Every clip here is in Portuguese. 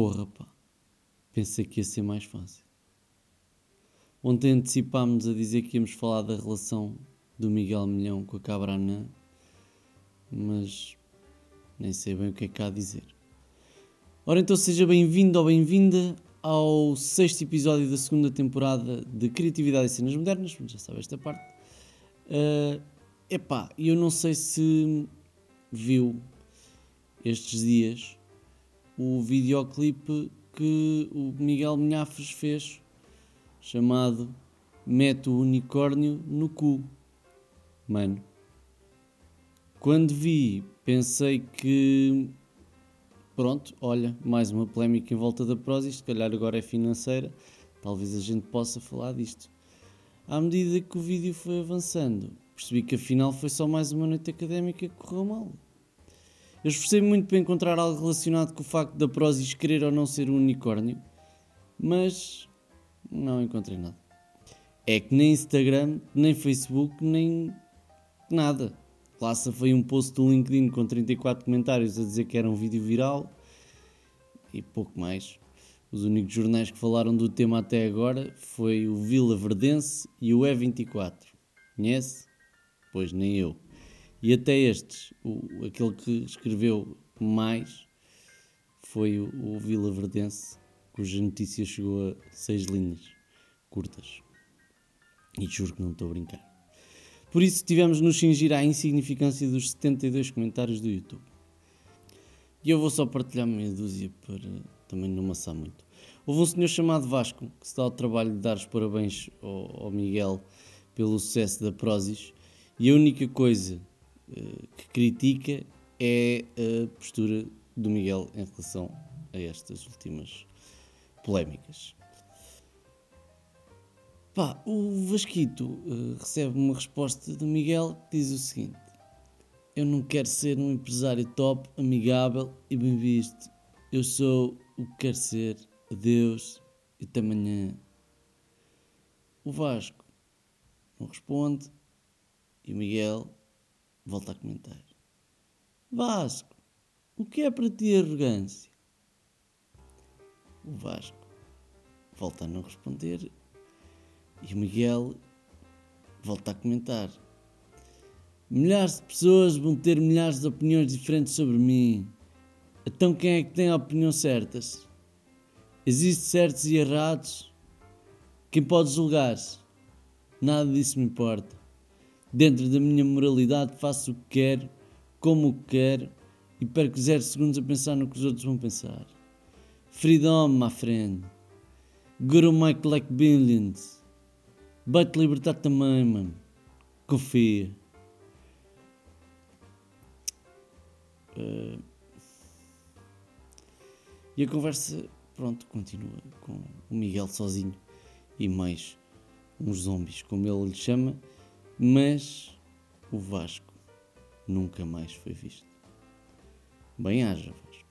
Porra, pá. Pensei que ia ser mais fácil. Ontem antecipámos a dizer que íamos falar da relação do Miguel Milhão com a Cabra Anã, mas nem sei bem o que é que há a dizer. Ora então seja bem-vindo ou bem-vinda ao sexto episódio da segunda temporada de Criatividade e Cenas Modernas, já sabe esta parte. Uh, epá, eu não sei se viu estes dias o videoclipe que o Miguel Minhafres fez, chamado Mete o Unicórnio no Cu. Mano, quando vi, pensei que. Pronto, olha, mais uma polémica em volta da Prozis, se calhar agora é financeira, talvez a gente possa falar disto. À medida que o vídeo foi avançando, percebi que afinal foi só mais uma noite académica que correu mal. Eu esforcei muito para encontrar algo relacionado com o facto da Prozis querer ou não ser um unicórnio, mas não encontrei nada. É que nem Instagram, nem Facebook, nem nada. Lá foi um post do LinkedIn com 34 comentários a dizer que era um vídeo viral e pouco mais. Os únicos jornais que falaram do tema até agora foi o Vila Verdense e o E24. Conhece? Pois nem eu. E até estes, o, aquele que escreveu mais foi o, o Vila Verdense, cuja notícia chegou a seis linhas curtas. E juro que não estou a brincar. Por isso tivemos nos cingir à insignificância dos 72 comentários do YouTube. E eu vou só partilhar meia dúzia para também não amassar muito. Houve um senhor chamado Vasco que se dá o trabalho de dar os parabéns ao, ao Miguel pelo sucesso da Prozis e a única coisa que critica é a postura do Miguel em relação a estas últimas polémicas. Pá, o Vasquito uh, recebe uma resposta do Miguel que diz o seguinte: Eu não quero ser um empresário top, amigável e bem visto. Eu sou o que quero ser. Adeus e até amanhã. O Vasco não responde e o Miguel volta a comentar. Vasco, o que é para ti arrogância? O Vasco volta a não responder e o Miguel volta a comentar. Milhares de pessoas vão ter milhares de opiniões diferentes sobre mim. Então quem é que tem a opinião certas? Existem certos e errados? Quem pode julgar? Nada disso me importa. Dentro da minha moralidade faço o que quero, como quero e perco zero segundos a pensar no que os outros vão pensar. Freedom, my friend. Guru Mike like billions. Vai-te libertar também, mano. Confia. Uh... E a conversa, pronto, continua com o Miguel sozinho e mais uns zombies, como ele lhe chama mas o Vasco nunca mais foi visto. Bem haja, Vasco.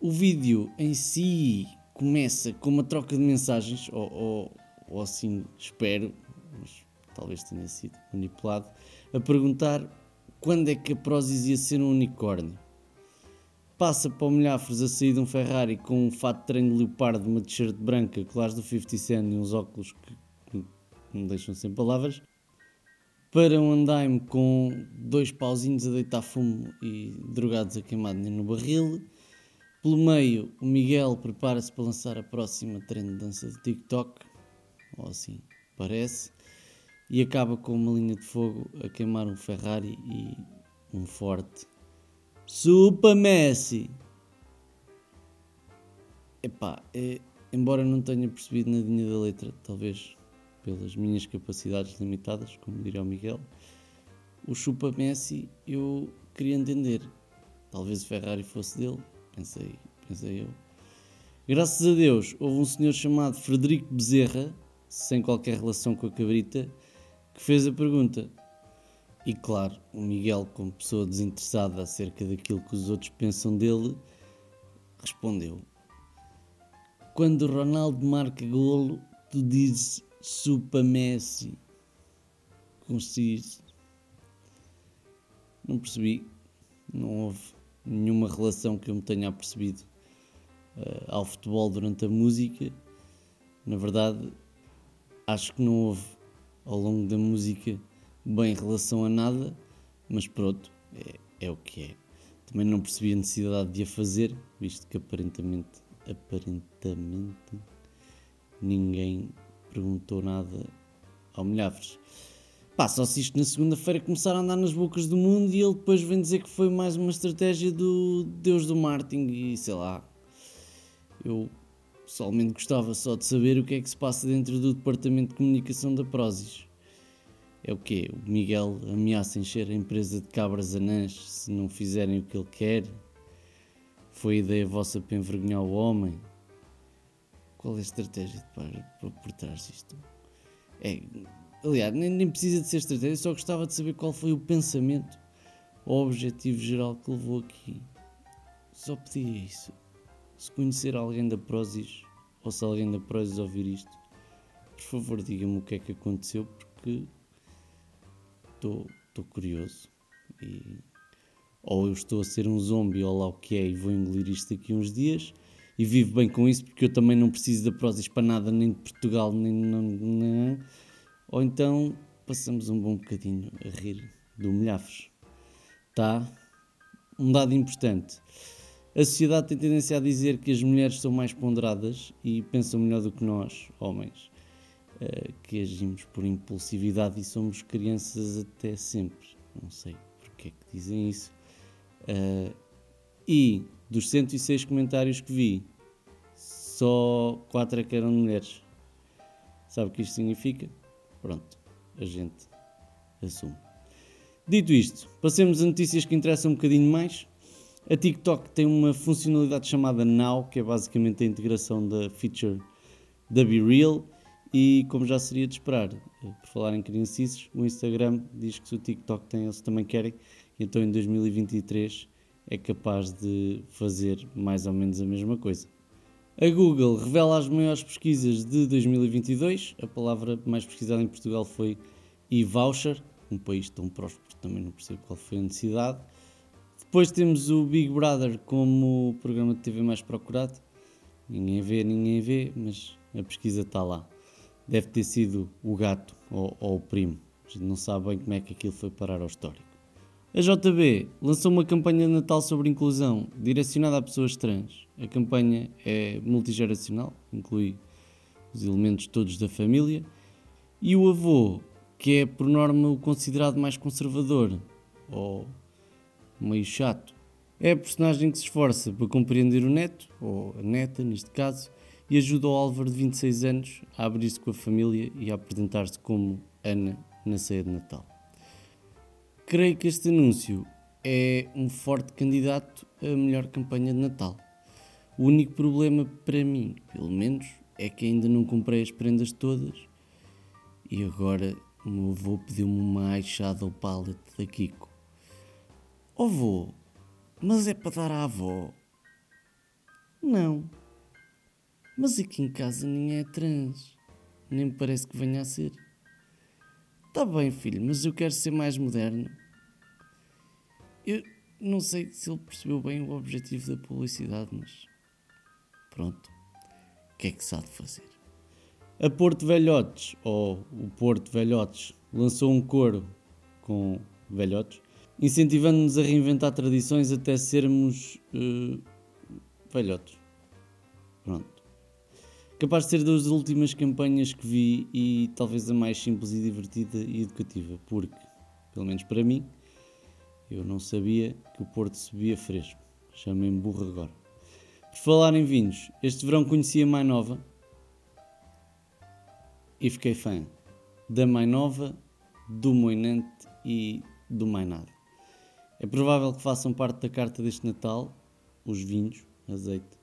O vídeo em si começa com uma troca de mensagens, ou, ou, ou assim espero, mas talvez tenha sido manipulado, a perguntar quando é que a Prozis ia ser um unicórnio. Passa para o Milhafres a sair de um Ferrari com um fato de treino de leopardo, uma t-shirt branca, colares do 50 Cent e uns óculos que, que me deixam sem palavras para um andaime com dois pauzinhos a deitar fumo e drogados a queimar no barril. Pelo meio, o Miguel prepara-se para lançar a próxima trend de dança de TikTok, ou assim parece, e acaba com uma linha de fogo a queimar um Ferrari e um forte Super Messi. Epá, é, embora não tenha percebido nadinha da letra, talvez pelas minhas capacidades limitadas, como diria o Miguel, o chupa Messi eu queria entender. Talvez o Ferrari fosse dele, pensei, pensei eu. Graças a Deus, houve um senhor chamado Frederico Bezerra, sem qualquer relação com a cabrita, que fez a pergunta. E claro, o Miguel, como pessoa desinteressada acerca daquilo que os outros pensam dele, respondeu: Quando Ronaldo marca golo, tu dizes Super Messi. Conciso. Não percebi. Não houve nenhuma relação que eu me tenha apercebido uh, ao futebol durante a música. Na verdade, acho que não houve ao longo da música bem relação a nada, mas pronto, é, é o que é. Também não percebi a necessidade de a fazer, visto que aparentemente, aparentemente ninguém perguntou nada ao Milhavres. Pá, só se isto na segunda-feira começar a andar nas bocas do mundo e ele depois vem dizer que foi mais uma estratégia do Deus do marketing e sei lá. Eu pessoalmente gostava só de saber o que é que se passa dentro do departamento de comunicação da Prozis. É o quê? O Miguel ameaça encher a empresa de cabras anãs se não fizerem o que ele quer? Foi ideia vossa para envergonhar o homem? Qual é a estratégia para, para por trás disto? É, Aliás, nem, nem precisa de ser estratégia, só gostava de saber qual foi o pensamento ou objetivo geral que levou aqui. Só pedia isso. Se conhecer alguém da Prozis, ou se alguém da Prozis ouvir isto, por favor diga-me o que é que aconteceu, porque estou curioso. E, ou eu estou a ser um zombie, ou lá o que é, e vou engolir isto daqui uns dias e vivo bem com isso, porque eu também não preciso da Prozis para nada, nem de Portugal, nem. nem, nem ou então passamos um bom bocadinho a rir do Milhafres. Tá? Um dado importante. A sociedade tem tendência a dizer que as mulheres são mais ponderadas e pensam melhor do que nós, homens, eh, que agimos por impulsividade e somos crianças até sempre. Não sei porque é que dizem isso. Eh, e dos 106 comentários que vi, só 4 é que eram mulheres. Sabe o que isto significa? Pronto, a gente assume. Dito isto, passemos a notícias que interessam um bocadinho mais. A TikTok tem uma funcionalidade chamada Now, que é basicamente a integração da feature da Be Real. E como já seria de esperar, por falar em criancices, o Instagram diz que se o TikTok tem, eles também querem. Então em 2023 é capaz de fazer mais ou menos a mesma coisa. A Google revela as maiores pesquisas de 2022. A palavra mais pesquisada em Portugal foi e-voucher, um país tão próspero também não percebo qual foi a necessidade. Depois temos o Big Brother como programa de TV mais procurado. Ninguém vê, ninguém vê, mas a pesquisa está lá. Deve ter sido o gato ou, ou o primo. A gente não sabe bem como é que aquilo foi parar ao histórico. A JB lançou uma campanha de Natal sobre inclusão direcionada a pessoas trans. A campanha é multigeracional, inclui os elementos todos da família. E o avô, que é por norma o considerado mais conservador ou meio chato, é a personagem que se esforça para compreender o neto, ou a neta neste caso, e ajuda o Álvaro de 26 anos a abrir-se com a família e a apresentar-se como Ana na ceia de Natal. Creio que este anúncio é um forte candidato à melhor campanha de Natal. O único problema para mim, pelo menos, é que ainda não comprei as prendas todas e agora o meu avô pediu-me uma eyeshadow palette da Kiko. Oh avô, mas é para dar à avó? Não. Mas aqui em casa ninguém é trans. Nem me parece que venha a ser. Tá bem, filho, mas eu quero ser mais moderno. Eu não sei se ele percebeu bem o objetivo da publicidade, mas pronto. O que é que se há de fazer? A Porto Velhotes, ou o Porto Velhotes, lançou um coro com velhotes, incentivando-nos a reinventar tradições até sermos uh, velhotes. Pronto capaz de ser das últimas campanhas que vi e talvez a mais simples e divertida e educativa, porque, pelo menos para mim, eu não sabia que o Porto subia fresco. Chamei-me burro agora. Por falar em vinhos, este verão conheci a Mais Nova e fiquei fã da Mais Nova, do Moinante e do Mais Nada. É provável que façam parte da carta deste Natal os vinhos, azeite.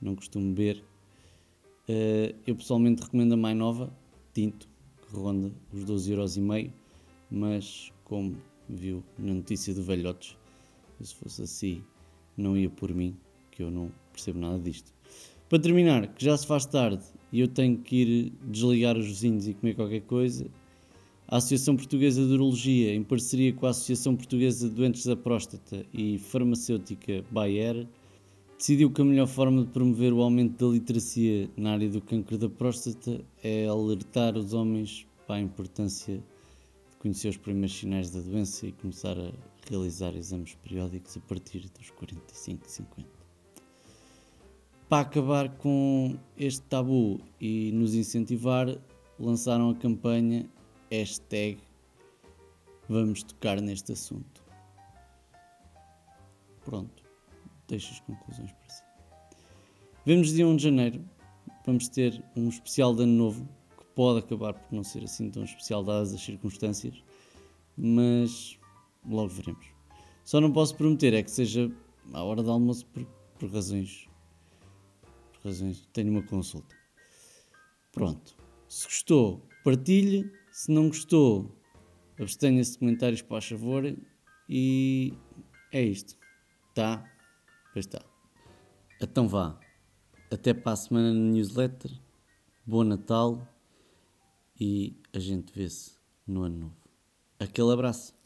Não costumo beber, Uh, eu pessoalmente recomendo a mais nova, tinto, que ronda os 12,5€, mas como viu na notícia do Velhotes, se fosse assim não ia por mim, que eu não percebo nada disto. Para terminar, que já se faz tarde e eu tenho que ir desligar os vizinhos e comer qualquer coisa, a Associação Portuguesa de Urologia, em parceria com a Associação Portuguesa de Doentes da Próstata e Farmacêutica Bayer, decidiu que a melhor forma de promover o aumento da literacia na área do câncer da próstata é alertar os homens para a importância de conhecer os primeiros sinais da doença e começar a realizar exames periódicos a partir dos 45 e 50. Para acabar com este tabu e nos incentivar, lançaram a campanha hashtag Vamos tocar neste assunto. Pronto, deixo as conclusões para si. Vemos dia 1 de janeiro, vamos ter um especial de ano novo, que pode acabar por não ser assim tão especial dadas as circunstâncias, mas logo veremos. Só não posso prometer é que seja à hora do almoço por, por razões. Por razões. Tenho uma consulta. Pronto. Se gostou, partilhe. Se não gostou, abstenha-se de comentários, para favor. E é isto. Tá? Pois está. Então vá. Até para a semana na newsletter. Bom Natal. E a gente vê-se no ano novo. Aquele abraço.